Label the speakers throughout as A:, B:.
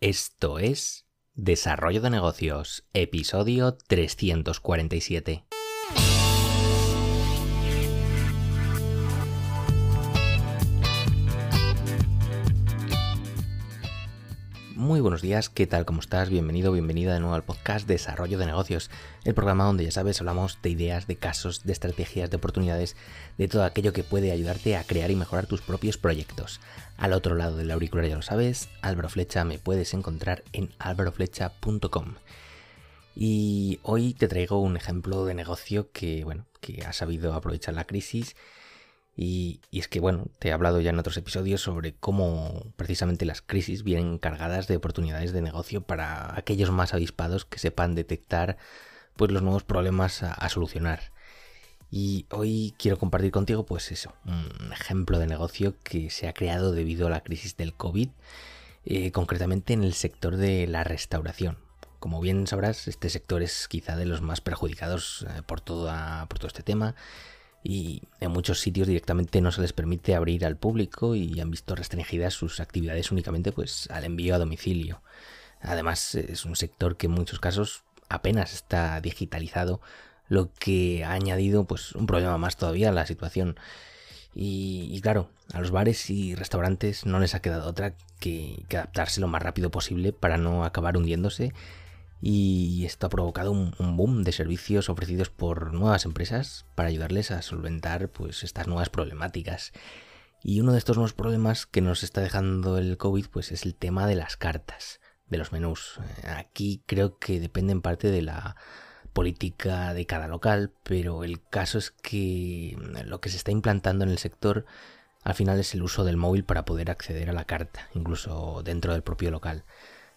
A: Esto es Desarrollo de Negocios, episodio 347. Muy buenos días, ¿qué tal? ¿Cómo estás? Bienvenido, bienvenida de nuevo al podcast Desarrollo de Negocios, el programa donde ya sabes hablamos de ideas, de casos, de estrategias, de oportunidades, de todo aquello que puede ayudarte a crear y mejorar tus propios proyectos. Al otro lado del auricular ya lo sabes, Álvaro Flecha me puedes encontrar en álvaroflecha.com. Y hoy te traigo un ejemplo de negocio que, bueno, que ha sabido aprovechar la crisis y, es que, bueno, te he hablado ya en otros episodios sobre cómo precisamente las crisis vienen cargadas de oportunidades de negocio para aquellos más avispados que sepan detectar pues los nuevos problemas a, solucionar. Y hoy quiero compartir contigo, pues eso, un ejemplo de negocio que se ha creado debido a la crisis del COVID, eh, concretamente en el sector de la restauración. Como bien sabrás, este sector es quizá de los más perjudicados eh, por, toda, por todo este tema y en muchos sitios directamente no se les permite abrir al público y han visto restringidas sus actividades únicamente pues al envío a domicilio. Además es un sector que en muchos casos apenas está digitalizado, lo que ha añadido pues un problema más todavía a la situación. Y, claro, a los bares y restaurantes no les ha quedado otra que, que adaptarse lo más rápido posible para no acabar hundiéndose y esto ha provocado un, boom de servicios ofrecidos por nuevas empresas para ayudarles a solventar pues estas nuevas problemáticas. Y uno de estos nuevos problemas que nos está dejando el COVID pues es el tema de las cartas, de los menús. Aquí creo que depende en parte de la política de cada local, pero el caso es que lo que se está implantando en el sector al final es el uso del móvil para poder acceder a la carta, incluso dentro del propio local.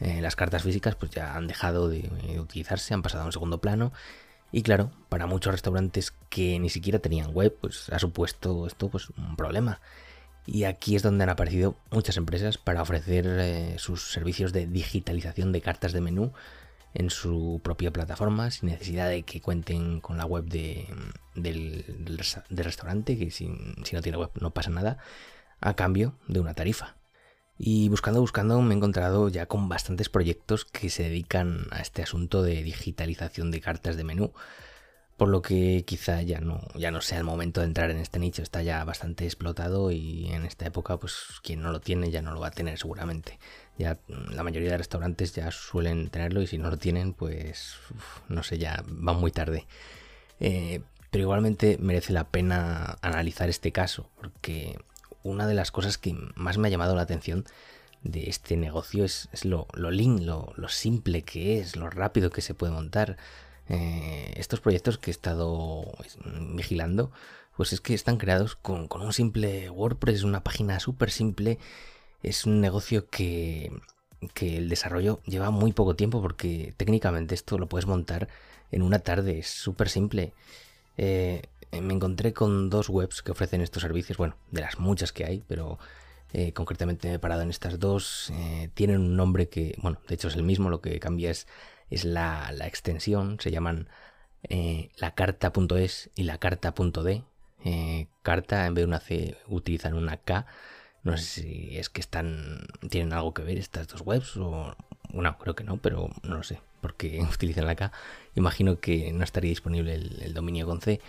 A: Eh, las cartas físicas pues ya han dejado de, utilizarse, han pasado a un segundo plano. Y claro, para muchos restaurantes que ni siquiera tenían web, pues ha supuesto esto pues un problema. Y aquí es donde han aparecido muchas empresas para ofrecer eh, sus servicios de digitalización de cartas de menú en su propia plataforma sin necesidad de que cuenten con la web de, del, restaurante, que si no tiene web no pasa nada, a cambio de una tarifa. Y buscando, buscando, me he encontrado ya con bastantes proyectos que se dedican a este asunto de digitalización de cartas de menú. Por lo que quizá ya no, ya no sea el momento de entrar en este nicho, está ya bastante explotado y en esta época, pues quien no lo tiene ya no lo va a tener seguramente. Ya la mayoría de restaurantes ya suelen tenerlo y si no lo tienen, pues no sé, ya va muy tarde. Eh, pero igualmente merece la pena analizar este caso, porque una de las cosas que más me ha llamado la atención de este negocio es, lo, lo lo, simple que es, lo rápido que se puede montar. Eh, estos proyectos que he estado pues, vigilando, pues es que están creados con, un simple WordPress, una página súper simple. Es un negocio que, que el desarrollo lleva muy poco tiempo porque técnicamente esto lo puedes montar en una tarde, es súper simple. Eh, me encontré con dos webs que ofrecen estos servicios, bueno, de las muchas que hay, pero eh, concretamente me he parado en estas dos. Eh, tienen un nombre que, bueno, de hecho es el mismo, lo que cambia es, es la, extensión, se llaman la carta.es y la carta.d. carta en vez de una C utilizan una K. No sé si es que están tienen algo que ver estas dos webs o no, creo que no, pero no lo sé, porque utilizan la K. Imagino que no estaría disponible el dominio con C.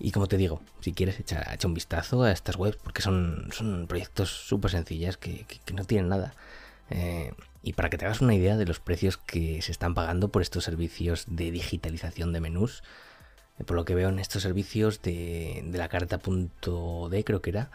A: Y como te digo, si quieres echar, un vistazo a estas webs, porque son, son proyectos súper sencillas que, no tienen nada. Eh, y para que te hagas una idea de los precios que se están pagando por estos servicios de digitalización de menús, eh, por lo que veo en estos servicios de, de la carta.d creo que era,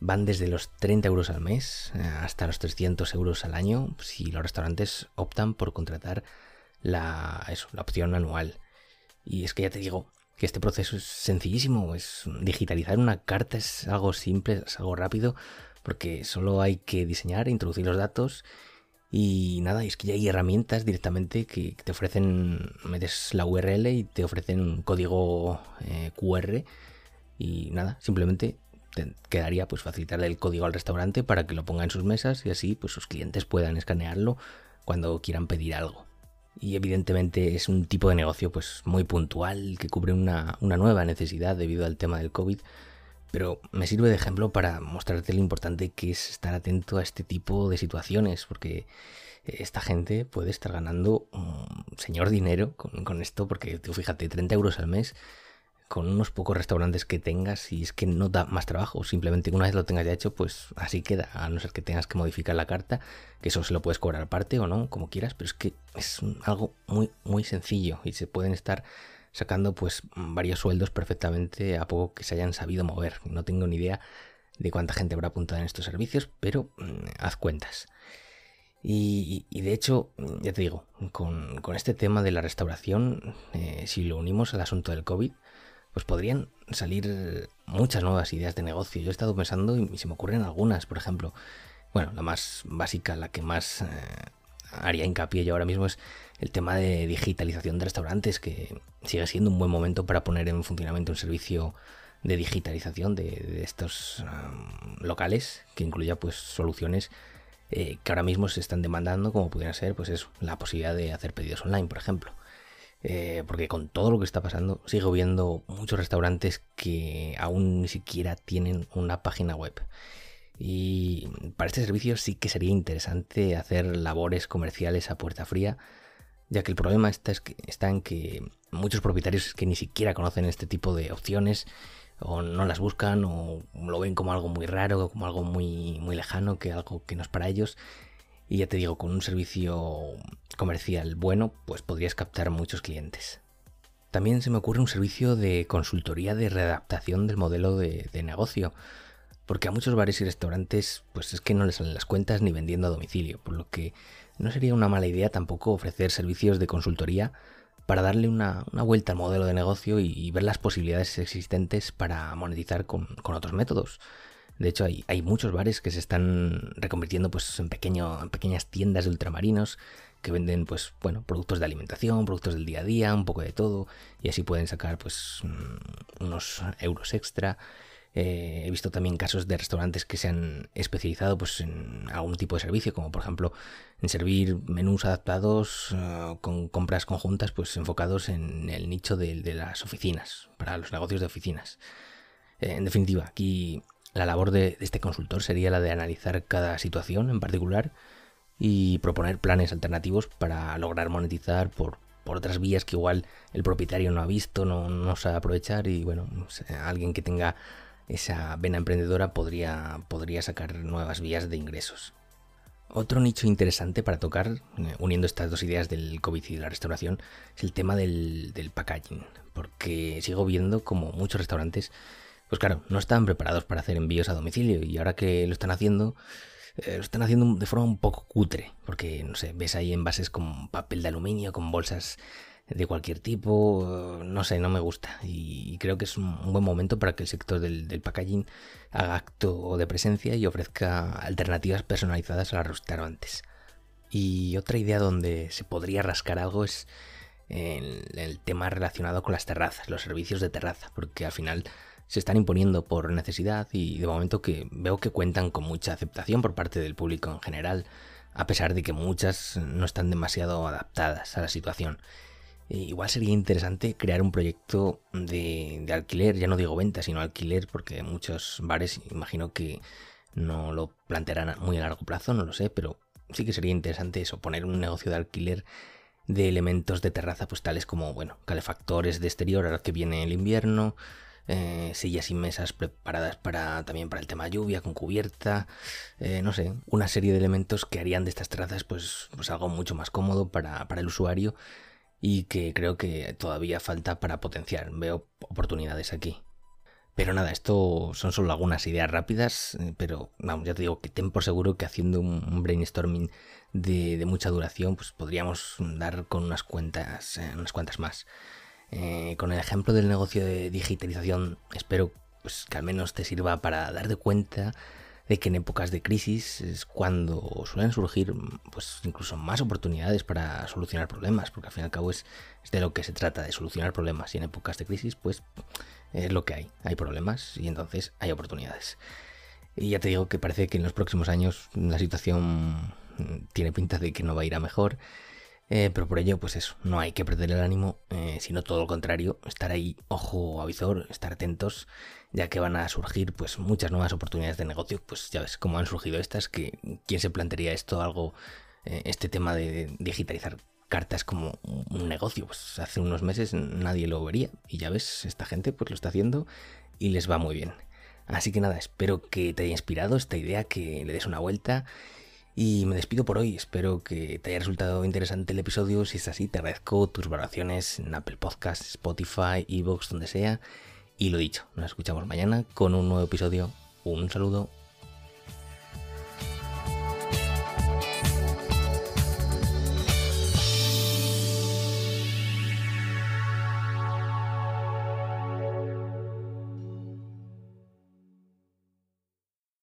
A: van desde los 30 euros al mes eh, hasta los 300 euros al año si los restaurantes optan por contratar la, eso, la opción anual. Y es que ya te digo, que este proceso es sencillísimo, es digitalizar una carta es algo simple, es algo rápido, porque solo hay que diseñar, introducir los datos y nada, es que ya hay herramientas directamente que te ofrecen, metes la URL y te ofrecen un código eh, QR y nada, simplemente te quedaría pues facilitarle el código al restaurante para que lo ponga en sus mesas y así pues sus clientes puedan escanearlo cuando quieran pedir algo y evidentemente es un tipo de negocio pues muy puntual que cubre una, nueva necesidad debido al tema del COVID. Pero me sirve de ejemplo para mostrarte lo importante que es estar atento a este tipo de situaciones, porque esta gente puede estar ganando un señor dinero con, esto, porque tú fíjate, 30 euros al mes con unos pocos restaurantes que tengas y es que no da más trabajo, simplemente una vez lo tengas ya hecho, pues así queda, a no ser que tengas que modificar la carta, que eso se lo puedes cobrar aparte o no, como quieras, pero es que es algo muy, muy sencillo y se pueden estar sacando pues varios sueldos perfectamente a poco que se hayan sabido mover. No tengo ni idea de cuánta gente habrá apuntado en estos servicios, pero mm, haz cuentas. Y, de hecho, ya te digo, con, este tema de la restauración, eh, si lo unimos al asunto del COVID, pues podrían salir muchas nuevas ideas de negocio. Yo he estado pensando y se me ocurren algunas, por ejemplo, bueno, la más básica, la que más eh, haría hincapié yo ahora mismo es el tema de digitalización de restaurantes, que sigue siendo un buen momento para poner en funcionamiento un servicio de digitalización de, estos locales que incluya pues soluciones eh, que ahora mismo se están demandando como pudiera ser pues eso, la posibilidad de hacer pedidos online por ejemplo eh, porque con todo lo que está pasando, sigo viendo muchos restaurantes que aún ni siquiera tienen una página web. Y para este servicio sí que sería interesante hacer labores comerciales a puerta fría, ya que el problema está, es que, está en que muchos propietarios que ni siquiera conocen este tipo de opciones o no las buscan o lo ven como algo muy raro, como algo muy, muy lejano, que algo que no es para ellos y ya te digo, con un servicio comercial bueno, pues podrías captar muchos clientes. También se me ocurre un servicio de consultoría de readaptación del modelo de, negocio, porque a muchos bares y restaurantes pues es que no les salen las cuentas ni vendiendo a domicilio, por lo que no sería una mala idea tampoco ofrecer servicios de consultoría para darle una, vuelta al modelo de negocio y, ver las posibilidades existentes para monetizar con otros métodos. De hecho, hay, hay muchos bares que se están reconvirtiendo pues, en, pequeñas tiendas de ultramarinos que venden pues bueno productos de alimentación productos del día a día un poco de todo y así pueden sacar pues mm, unos euros extra. Eh, he visto también casos de restaurantes que se han especializado pues en algún tipo de servicio como por ejemplo en servir menús adaptados eh, con compras conjuntas pues enfocados en el nicho de, las oficinas para los negocios de oficinas. Eh, en definitiva aquí la labor de, este consultor sería la de analizar cada situación en particular y proponer planes alternativos para lograr monetizar por, otras vías que igual el propietario no ha visto, no, no sabe aprovechar y bueno, alguien que tenga esa vena emprendedora podría, podría sacar nuevas vías de ingresos. Otro nicho interesante para tocar, eh, uniendo estas dos ideas del COVID y de la restauración, es el tema del, del packaging, porque sigo viendo como muchos restaurantes pues claro, no están preparados para hacer envíos a domicilio y ahora que lo están haciendo, eh, lo están haciendo de forma un poco cutre, porque no sé, ves ahí envases con papel de aluminio, con bolsas de cualquier tipo, no sé, no me gusta. Y creo que es un buen momento para que el sector del, packaging haga acto de presencia y ofrezca alternativas personalizadas a los restaurantes. Y otra idea donde se podría rascar algo es el, el tema relacionado con las terrazas, los servicios de terraza, porque al final se están imponiendo por necesidad y de momento que veo que cuentan con mucha aceptación por parte del público en general, a pesar de que muchas no están demasiado adaptadas a la situación. E igual sería interesante crear un proyecto de, alquiler, ya no digo venta, sino alquiler, porque muchos bares imagino que no lo plantearán muy a largo plazo, no lo sé, pero sí que sería interesante eso, poner un negocio de alquiler de elementos de terraza, pues tales como, bueno, calefactores de exterior ahora que viene el invierno, eh, sillas y mesas preparadas para también para el tema lluvia, con cubierta, eh, no sé, una serie de elementos que harían de estas terrazas pues, pues algo mucho más cómodo para, el usuario y que creo que todavía falta para potenciar. Veo oportunidades aquí. Pero nada, esto son solo algunas ideas rápidas, eh, pero vamos, ya te digo que ten por seguro que haciendo un brainstorming de, de mucha duración, pues podríamos dar con unas cuentas, unas cuantas más. Eh, con el ejemplo del negocio de digitalización, espero pues, que al menos te sirva para darte cuenta de que en épocas de crisis es cuando suelen surgir pues incluso más oportunidades para solucionar problemas, porque al fin y al cabo es, de lo que se trata, de solucionar problemas. Y en épocas de crisis, pues es lo que hay. Hay problemas y entonces hay oportunidades. Y ya te digo que parece que en los próximos años la situación tiene pinta de que no va a ir a mejor Eh, pero por ello, pues eso, no hay que perder el ánimo, eh, sino todo lo contrario, estar ahí, ojo a visor, estar atentos, ya que van a surgir pues muchas nuevas oportunidades de negocio, pues ya ves cómo han surgido estas, que quién se plantearía esto, algo, eh, este tema de digitalizar cartas como un negocio, pues hace unos meses nadie lo vería, y ya ves, esta gente pues lo está haciendo y les va muy bien. Así que nada, espero que te haya inspirado esta idea, que le des una vuelta y me despido por hoy. Espero que te haya resultado interesante el episodio. Si es así, te agradezco tus valoraciones en Apple Podcasts, Spotify, Evox, donde sea. Y lo dicho, nos escuchamos mañana con un nuevo episodio. Un saludo.